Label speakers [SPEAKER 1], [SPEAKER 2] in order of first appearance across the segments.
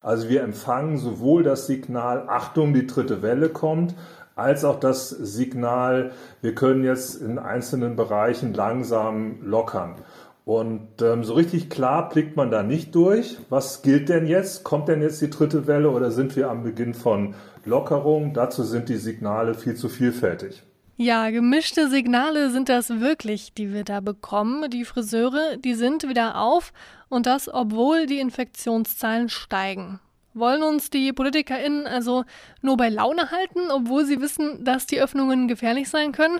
[SPEAKER 1] Also wir empfangen sowohl das Signal, Achtung, die dritte Welle kommt, als auch das Signal, wir können jetzt in einzelnen Bereichen langsam lockern. Und ähm, so richtig klar blickt man da nicht durch. Was gilt denn jetzt? Kommt denn jetzt die dritte Welle oder sind wir am Beginn von Lockerung? Dazu sind die Signale viel zu vielfältig.
[SPEAKER 2] Ja, gemischte Signale sind das wirklich, die wir da bekommen. Die Friseure, die sind wieder auf und das, obwohl die Infektionszahlen steigen. Wollen uns die PolitikerInnen also nur bei Laune halten, obwohl sie wissen, dass die Öffnungen gefährlich sein können?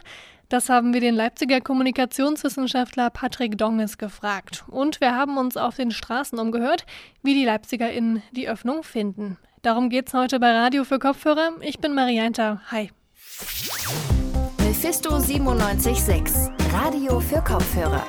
[SPEAKER 2] Das haben wir den Leipziger Kommunikationswissenschaftler Patrick Donges gefragt. Und wir haben uns auf den Straßen umgehört, wie die LeipzigerInnen die Öffnung finden. Darum geht's heute bei Radio für Kopfhörer. Ich bin Marianta. Hi.
[SPEAKER 3] Mephisto 97.6. Radio für Kopfhörer.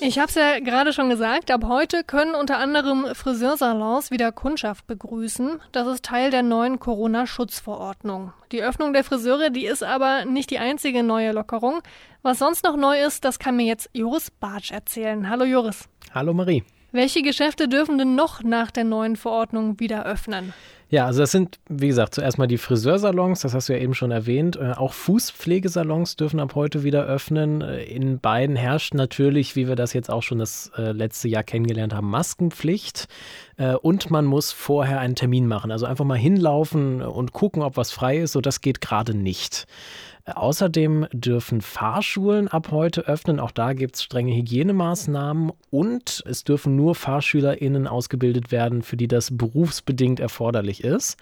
[SPEAKER 2] Ich habe es ja gerade schon gesagt, ab heute können unter anderem Friseursalons wieder Kundschaft begrüßen. Das ist Teil der neuen Corona-Schutzverordnung. Die Öffnung der Friseure, die ist aber nicht die einzige neue Lockerung. Was sonst noch neu ist, das kann mir jetzt Joris Bartsch erzählen. Hallo Joris.
[SPEAKER 4] Hallo Marie.
[SPEAKER 2] Welche Geschäfte dürfen denn noch nach der neuen Verordnung wieder öffnen?
[SPEAKER 4] Ja, also das sind, wie gesagt, zuerst mal die Friseursalons, das hast du ja eben schon erwähnt. Äh, auch Fußpflegesalons dürfen ab heute wieder öffnen. Äh, in beiden herrscht natürlich, wie wir das jetzt auch schon das äh, letzte Jahr kennengelernt haben, Maskenpflicht. Und man muss vorher einen Termin machen. Also einfach mal hinlaufen und gucken, ob was frei ist. So, das geht gerade nicht. Außerdem dürfen Fahrschulen ab heute öffnen. Auch da gibt es strenge Hygienemaßnahmen und es dürfen nur FahrschülerInnen ausgebildet werden, für die das berufsbedingt erforderlich ist.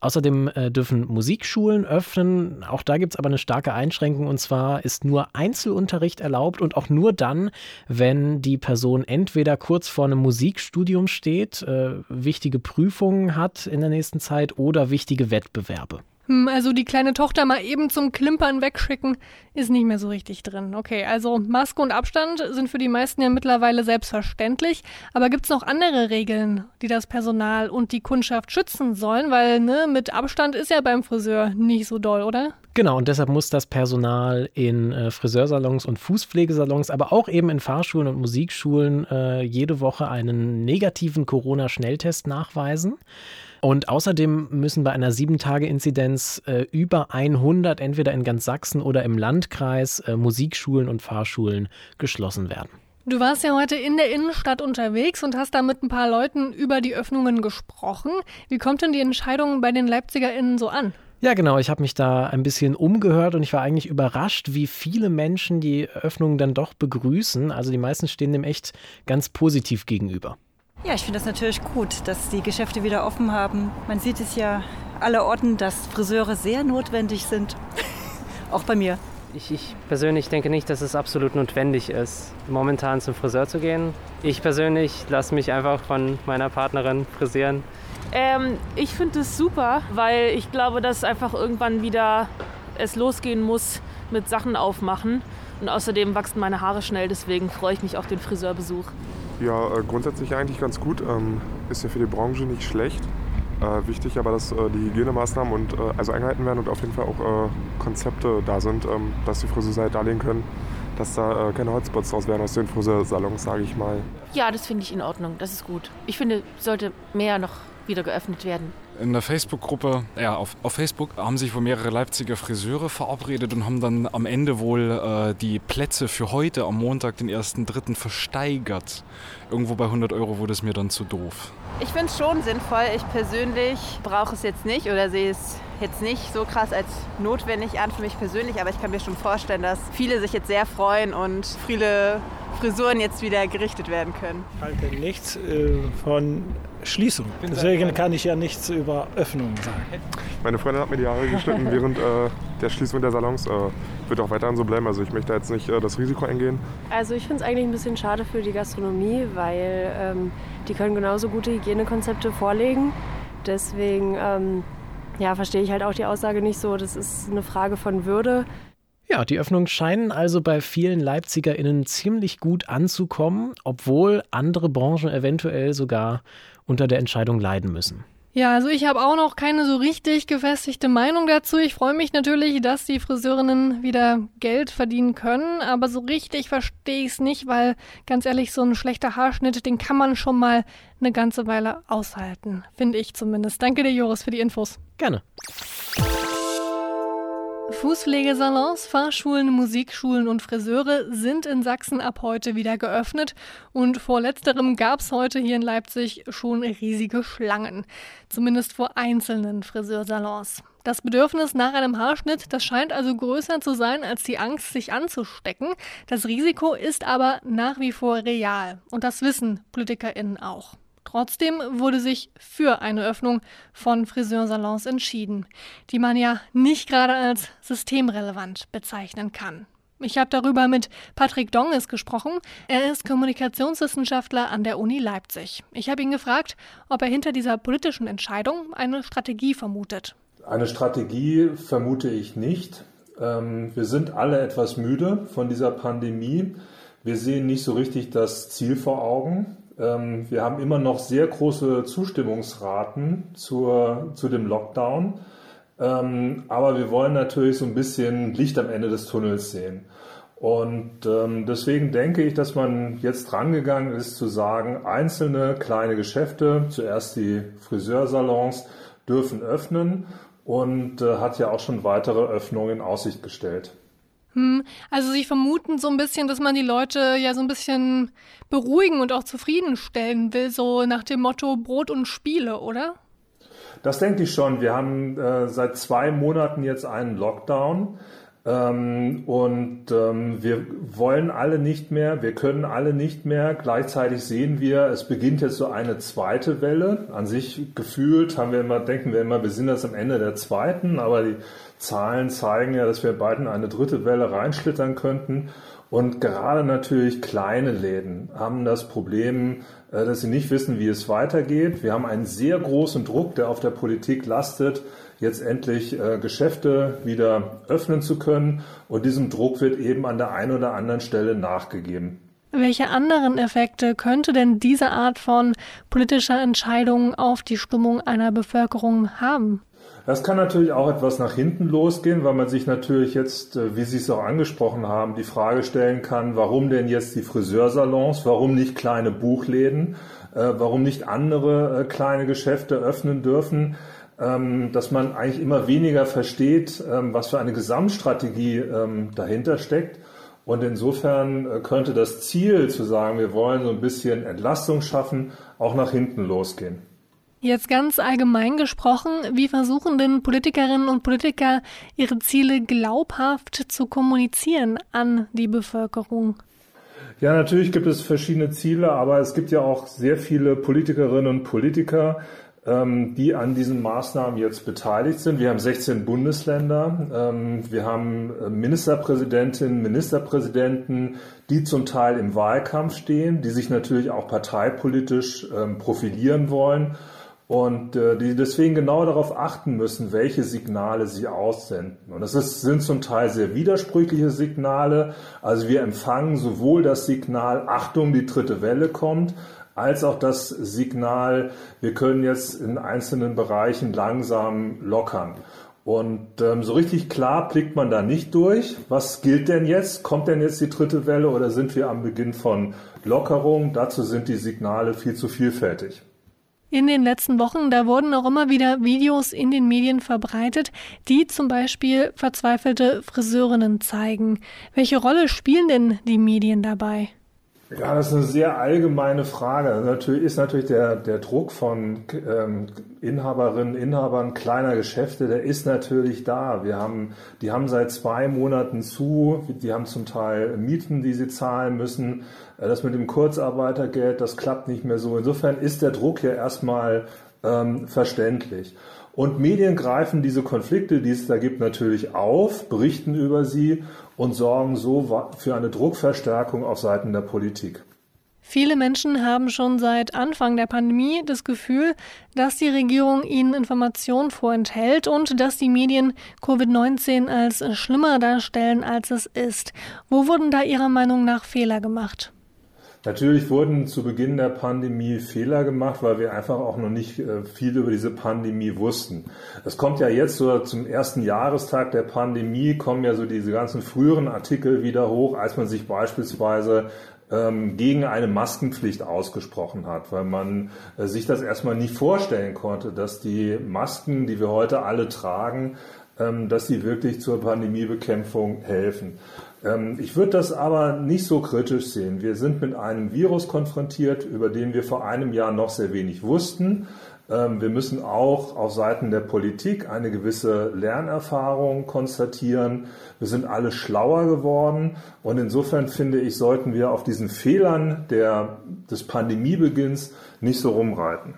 [SPEAKER 4] Außerdem äh, dürfen Musikschulen öffnen. Auch da gibt es aber eine starke Einschränkung und zwar ist nur Einzelunterricht erlaubt und auch nur dann, wenn die Person entweder kurz vor einem Musikstudium steht, äh, wichtige Prüfungen hat in der nächsten Zeit oder wichtige Wettbewerbe.
[SPEAKER 2] Hm, also die kleine Tochter mal eben zum Klimpern wegschicken, ist nicht mehr so richtig drin. Okay, also Maske und Abstand sind für die meisten ja mittlerweile selbstverständlich. Aber gibt es noch andere Regeln, die das Personal und die Kundschaft schützen sollen? Weil ne, mit Abstand ist ja beim Friseur nicht so doll, oder?
[SPEAKER 4] Genau, und deshalb muss das Personal in äh, Friseursalons und Fußpflegesalons, aber auch eben in Fahrschulen und Musikschulen äh, jede Woche einen negativen Corona-Schnelltest nachweisen. Und außerdem müssen bei einer 7-Tage-Inzidenz äh, über 100 entweder in ganz Sachsen oder im Landkreis äh, Musikschulen und Fahrschulen geschlossen werden.
[SPEAKER 2] Du warst ja heute in der Innenstadt unterwegs und hast da mit ein paar Leuten über die Öffnungen gesprochen. Wie kommt denn die Entscheidung bei den LeipzigerInnen so an?
[SPEAKER 4] Ja, genau. Ich habe mich da ein bisschen umgehört und ich war eigentlich überrascht, wie viele Menschen die Öffnungen dann doch begrüßen. Also die meisten stehen dem echt ganz positiv gegenüber.
[SPEAKER 5] Ja, ich finde das natürlich gut, dass die Geschäfte wieder offen haben. Man sieht es ja aller Orten, dass Friseure sehr notwendig sind. Auch bei mir.
[SPEAKER 6] Ich, ich, persönlich denke nicht, dass es absolut notwendig ist, momentan zum Friseur zu gehen. Ich persönlich lasse mich einfach von meiner Partnerin frisieren.
[SPEAKER 7] Ähm, ich finde es super, weil ich glaube, dass einfach irgendwann wieder es losgehen muss mit Sachen aufmachen. Und außerdem wachsen meine Haare schnell, deswegen freue ich mich auf den Friseurbesuch.
[SPEAKER 8] Ja, äh, grundsätzlich eigentlich ganz gut. Ähm, ist ja für die Branche nicht schlecht. Äh, wichtig aber, dass äh, die Hygienemaßnahmen und, also eingehalten werden und auf jeden Fall auch Konzepte da sind, ähm, dass die Friseure halt darlegen können, dass da keine Hotspots draus werden aus den Friseursalons, sage ich mal.
[SPEAKER 7] Ja, das finde ich in Ordnung. Das ist gut. Ich finde, sollte mehr noch wieder geöffnet werden.
[SPEAKER 9] In der Facebook-Gruppe, ja, auf, auf Facebook haben sich wohl mehrere Leipziger Friseure verabredet und haben dann am Ende wohl äh, die Plätze für heute am Montag, den 1.3. versteigert. Irgendwo bei 100 Euro wurde es mir dann zu doof.
[SPEAKER 10] Ich finde es schon sinnvoll. Ich persönlich brauche es jetzt nicht oder sehe es jetzt nicht so krass als notwendig an für mich persönlich, aber ich kann mir schon vorstellen, dass viele sich jetzt sehr freuen und viele Frisuren jetzt wieder gerichtet werden können.
[SPEAKER 11] Ich halte nichts äh, von Schließung. Deswegen kann ich ja nichts über Öffnungen sagen.
[SPEAKER 8] Meine Freundin hat mir die Haare geschnitten während äh, der Schließung der Salons. Äh, wird auch weiterhin so bleiben. Also ich möchte jetzt nicht äh, das Risiko eingehen.
[SPEAKER 12] Also ich finde es eigentlich ein bisschen schade für die Gastronomie, weil ähm, die können genauso gute Hygienekonzepte vorlegen. Deswegen ähm, ja, verstehe ich halt auch die Aussage nicht so. Das ist eine Frage von Würde.
[SPEAKER 4] Ja, die Öffnungen scheinen also bei vielen LeipzigerInnen ziemlich gut anzukommen, obwohl andere Branchen eventuell sogar unter der Entscheidung leiden müssen.
[SPEAKER 2] Ja, also ich habe auch noch keine so richtig gefestigte Meinung dazu. Ich freue mich natürlich, dass die Friseurinnen wieder Geld verdienen können, aber so richtig verstehe ich es nicht, weil ganz ehrlich, so ein schlechter Haarschnitt, den kann man schon mal eine ganze Weile aushalten, finde ich zumindest. Danke dir, Joris, für die Infos.
[SPEAKER 4] Gerne.
[SPEAKER 2] Fußpflegesalons, Fahrschulen, Musikschulen und Friseure sind in Sachsen ab heute wieder geöffnet und vor letzterem gab es heute hier in Leipzig schon riesige Schlangen, zumindest vor einzelnen Friseursalons. Das Bedürfnis nach einem Haarschnitt, das scheint also größer zu sein als die Angst, sich anzustecken. Das Risiko ist aber nach wie vor real und das wissen PolitikerInnen auch. Trotzdem wurde sich für eine Öffnung von Friseursalons entschieden, die man ja nicht gerade als systemrelevant bezeichnen kann. Ich habe darüber mit Patrick Donges gesprochen. Er ist Kommunikationswissenschaftler an der Uni Leipzig. Ich habe ihn gefragt, ob er hinter dieser politischen Entscheidung eine Strategie vermutet.
[SPEAKER 1] Eine Strategie vermute ich nicht. Ähm, wir sind alle etwas müde von dieser Pandemie. Wir sehen nicht so richtig das Ziel vor Augen. Ähm, wir haben immer noch sehr große Zustimmungsraten zur, zu dem Lockdown. Ähm, aber wir wollen natürlich so ein bisschen Licht am Ende des Tunnels sehen. Und ähm, deswegen denke ich, dass man jetzt drangegangen ist zu sagen, einzelne kleine Geschäfte, zuerst die Friseursalons, dürfen öffnen und äh, hat ja auch schon weitere Öffnungen in Aussicht gestellt.
[SPEAKER 2] Hm, also Sie vermuten so ein bisschen, dass man die Leute ja so ein bisschen beruhigen und auch zufriedenstellen will, so nach dem Motto Brot und Spiele, oder?
[SPEAKER 1] Das denke ich schon. Wir haben äh, seit zwei Monaten jetzt einen Lockdown. Ähm, und ähm, wir wollen alle nicht mehr, wir können alle nicht mehr. Gleichzeitig sehen wir, es beginnt jetzt so eine zweite Welle. An sich gefühlt haben wir immer, denken wir immer, wir sind jetzt am Ende der zweiten, aber die Zahlen zeigen ja, dass wir bald in eine dritte Welle reinschlittern könnten. Und gerade natürlich kleine Läden haben das Problem, äh, dass sie nicht wissen, wie es weitergeht. Wir haben einen sehr großen Druck, der auf der Politik lastet, jetzt endlich äh, Geschäfte wieder öffnen zu können. Und diesem Druck wird eben an der einen oder anderen Stelle nachgegeben.
[SPEAKER 2] Welche anderen Effekte könnte denn diese Art von politischer Entscheidung auf die Stimmung einer Bevölkerung haben?
[SPEAKER 1] Das kann natürlich auch etwas nach hinten losgehen, weil man sich natürlich jetzt, äh, wie Sie es auch angesprochen haben, die Frage stellen kann, warum denn jetzt die Friseursalons, warum nicht kleine Buchläden, äh, warum nicht andere äh, kleine Geschäfte öffnen dürfen, dass man eigentlich immer weniger versteht, ähm, was für eine Gesamtstrategie ähm, dahinter steckt. Und insofern könnte das Ziel zu sagen, wir wollen so ein bisschen Entlastung schaffen, auch nach hinten losgehen.
[SPEAKER 2] Jetzt ganz allgemein gesprochen, wie versuchen denn Politikerinnen und Politiker ihre Ziele glaubhaft zu kommunizieren an die Bevölkerung?
[SPEAKER 1] Ja, natürlich gibt es verschiedene Ziele, aber es gibt ja auch sehr viele Politikerinnen und Politiker, ähm, die an diesen Maßnahmen jetzt beteiligt sind. Wir haben 16 Bundesländer, ähm, wir haben äh, Ministerpräsidentinnen, Ministerpräsidenten, die zum Teil im Wahlkampf stehen, die sich natürlich auch parteipolitisch ähm, profilieren wollen und äh, die deswegen genau darauf achten müssen, welche Signale sie aussenden. Und das ist, sind zum Teil sehr widersprüchliche Signale. Also wir empfangen sowohl das Signal, Achtung, die dritte Welle kommt, als auch das Signal, wir können jetzt in einzelnen Bereichen langsam lockern. Und ähm, so richtig klar blickt man da nicht durch. Was gilt denn jetzt? Kommt denn jetzt die dritte Welle oder sind wir am Beginn von Lockerung? Dazu sind die Signale viel zu vielfältig.
[SPEAKER 2] In den letzten Wochen, da wurden auch immer wieder Videos in den Medien verbreitet, die zum Beispiel verzweifelte Friseurinnen zeigen. Welche Rolle spielen denn die Medien dabei?
[SPEAKER 1] Ja, das ist eine sehr allgemeine Frage. Natürlich ist natürlich der, der Druck von ähm, Inhaberinnen, Inhabern kleiner Geschäfte, der ist natürlich da. Wir haben, die haben seit zwei Monaten zu, die haben zum Teil Mieten, die sie zahlen müssen. Äh, das mit dem Kurzarbeitergeld, das klappt nicht mehr so. Insofern ist der Druck ja erstmal ähm, verständlich. Und Medien greifen diese Konflikte, die es da gibt, natürlich auf, berichten über sie und sorgen so für eine Druckverstärkung auf Seiten der Politik.
[SPEAKER 2] Viele Menschen haben schon seit Anfang der Pandemie das Gefühl, dass die Regierung ihnen Informationen vorenthält und dass die Medien Covid-19 als schlimmer darstellen, als es ist. Wo wurden da Ihrer Meinung nach Fehler gemacht?
[SPEAKER 1] Natürlich wurden zu Beginn der Pandemie Fehler gemacht, weil wir einfach auch noch nicht äh, viel über diese Pandemie wussten. Es kommt ja jetzt so zum ersten Jahrestag der Pandemie, kommen ja so diese ganzen früheren Artikel wieder hoch, als man sich beispielsweise ähm, gegen eine Maskenpflicht ausgesprochen hat, weil man äh, sich das erstmal nie vorstellen konnte, dass die Masken, die wir heute alle tragen, ähm, dass sie wirklich zur Pandemiebekämpfung helfen. Ähm, ich würde das aber nicht so kritisch sehen. Wir sind mit einem Virus konfrontiert, über den wir vor einem Jahr noch sehr wenig wussten. Ähm, wir müssen auch auf Seiten der Politik eine gewisse Lernerfahrung konstatieren. Wir sind alle schlauer geworden und insofern finde ich, sollten wir auf diesen Fehlern der, des Pandemiebeginns nicht so rumreiten.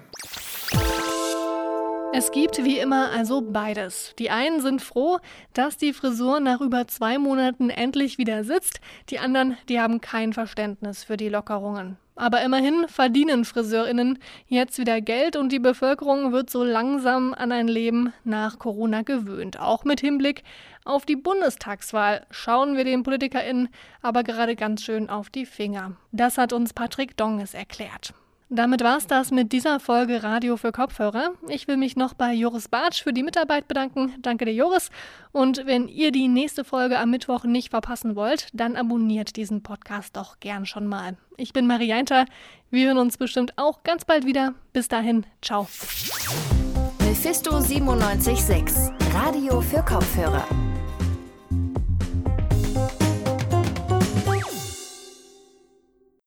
[SPEAKER 2] Es gibt wie immer also beides. Die einen sind froh, dass die Frisur nach über zwei Monaten endlich wieder sitzt, die anderen, die haben kein Verständnis für die Lockerungen. Aber immerhin verdienen Friseurinnen jetzt wieder Geld und die Bevölkerung wird so langsam an ein Leben nach Corona gewöhnt. Auch mit Hinblick auf die Bundestagswahl schauen wir den PolitikerInnen aber gerade ganz schön auf die Finger. Das hat uns Patrick Donges erklärt. Damit war's das mit dieser Folge Radio für Kopfhörer. Ich will mich noch bei Joris Bartsch für die Mitarbeit bedanken. Danke dir, Joris. Und wenn ihr die nächste Folge am Mittwoch nicht verpassen wollt, dann abonniert diesen Podcast doch gern schon mal. Ich bin Marianta. Wir hören uns bestimmt auch ganz bald wieder. Bis dahin, ciao.
[SPEAKER 3] Mephisto 976, Radio für Kopfhörer.